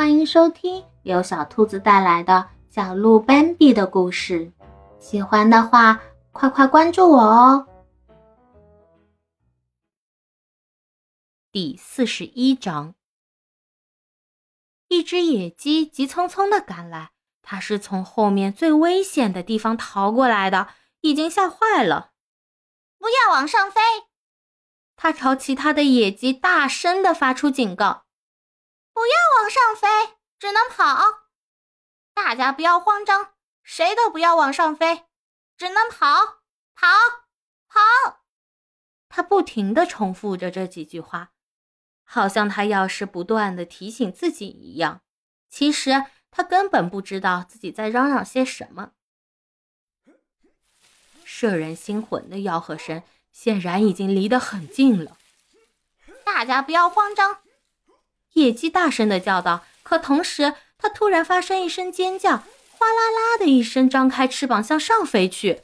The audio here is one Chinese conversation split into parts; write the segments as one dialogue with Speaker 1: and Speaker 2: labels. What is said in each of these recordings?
Speaker 1: 欢迎收听由小兔子带来的小鹿斑比的故事。喜欢的话，快快关注我哦！
Speaker 2: 第四十一章，一只野鸡急匆匆的赶来，它是从后面最危险的地方逃过来的，已经吓坏了。
Speaker 3: 不要往上飞！
Speaker 2: 它朝其他的野鸡大声的发出警告。
Speaker 3: 不要往上飞，只能跑。大家不要慌张，谁都不要往上飞，只能跑，跑，跑。
Speaker 2: 他不停的重复着这几句话，好像他要是不断的提醒自己一样。其实他根本不知道自己在嚷嚷些什么。摄人心魂的吆喝声显然已经离得很近了。
Speaker 3: 大家不要慌张。
Speaker 2: 野鸡大声的叫道，可同时，它突然发生一声尖叫，哗啦啦的一声，张开翅膀向上飞去。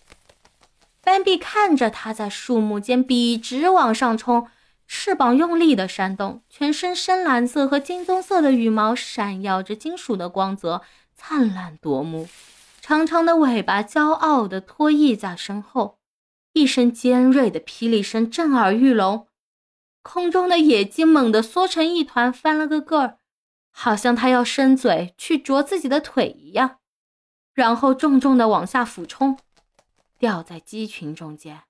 Speaker 2: 斑比看着它在树木间笔直往上冲，翅膀用力的扇动，全身深蓝色和金棕色的羽毛闪耀着金属的光泽，灿烂夺目。长长的尾巴骄傲的拖曳在身后，一声尖锐的霹雳声震耳欲聋。空中的野鸡猛地缩成一团，翻了个个儿，好像它要伸嘴去啄自己的腿一样，然后重重的往下俯冲，掉在鸡群中间，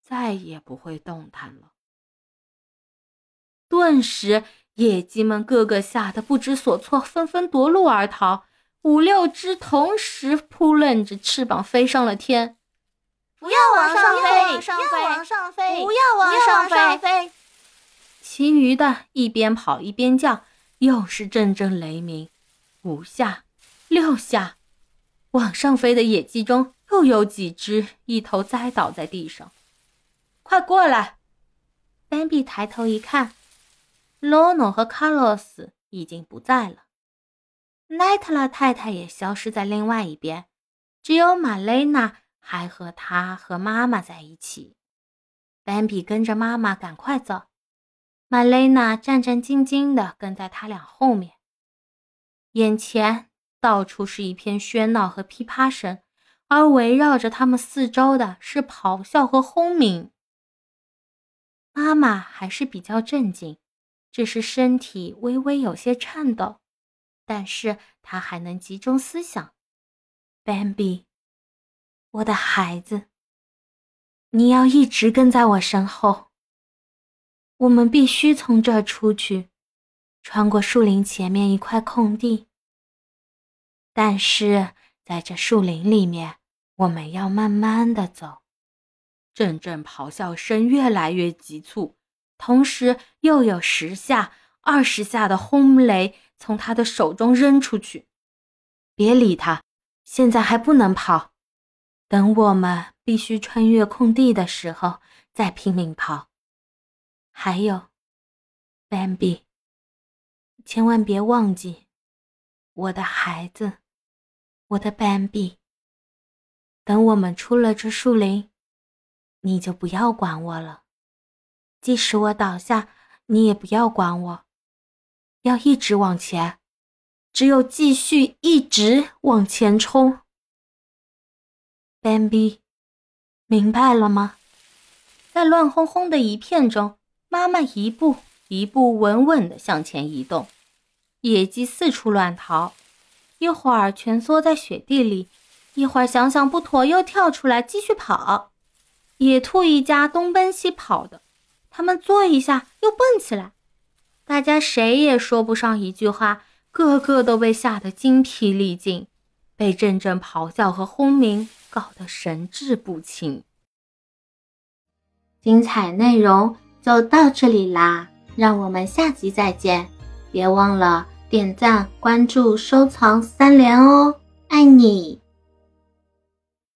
Speaker 2: 再也不会动弹了。顿时，野鸡们个个吓得不知所措，纷纷夺路而逃。五六只同时扑棱着翅膀飞上了天。
Speaker 3: 不要往上飞！不要往上飞！不要往上飞！
Speaker 2: 其余的一边跑一边叫，又是阵阵雷鸣。五下，六下，往上飞的野鸡中又有几只一头栽倒在地上。快过来！斑比抬头一看，罗诺和卡洛斯已经不在了，奈特拉太太也消失在另外一边，只有玛雷娜还和他和妈妈在一起。斑比跟着妈妈赶快走。玛蕾娜战战兢兢地跟在他俩后面，眼前到处是一片喧闹和噼啪声，而围绕着他们四周的是咆哮和轰鸣。妈妈还是比较镇静，只是身体微微有些颤抖，但是她还能集中思想。Bambi，我的孩子，你要一直跟在我身后。我们必须从这儿出去，穿过树林前面一块空地。但是在这树林里面，我们要慢慢的走。阵阵咆哮声越来越急促，同时又有十下、二十下的轰雷从他的手中扔出去。别理他，现在还不能跑。等我们必须穿越空地的时候，再拼命跑。还有斑比千万别忘记，我的孩子，我的 Bambi。等我们出了这树林，你就不要管我了。即使我倒下，你也不要管我，要一直往前，只有继续一直往前冲。Bambi，明白了吗？在乱哄哄的一片中。妈妈一步一步稳稳地向前移动，野鸡四处乱逃，一会儿蜷缩在雪地里，一会儿想想不妥又跳出来继续跑。野兔一家东奔西跑的，他们坐一下又蹦起来，大家谁也说不上一句话，个个都被吓得精疲力尽，被阵阵咆哮和轰鸣搞得神志不清。
Speaker 1: 精彩内容。就到这里啦，让我们下集再见！别忘了点赞、关注、收藏三连哦，爱你！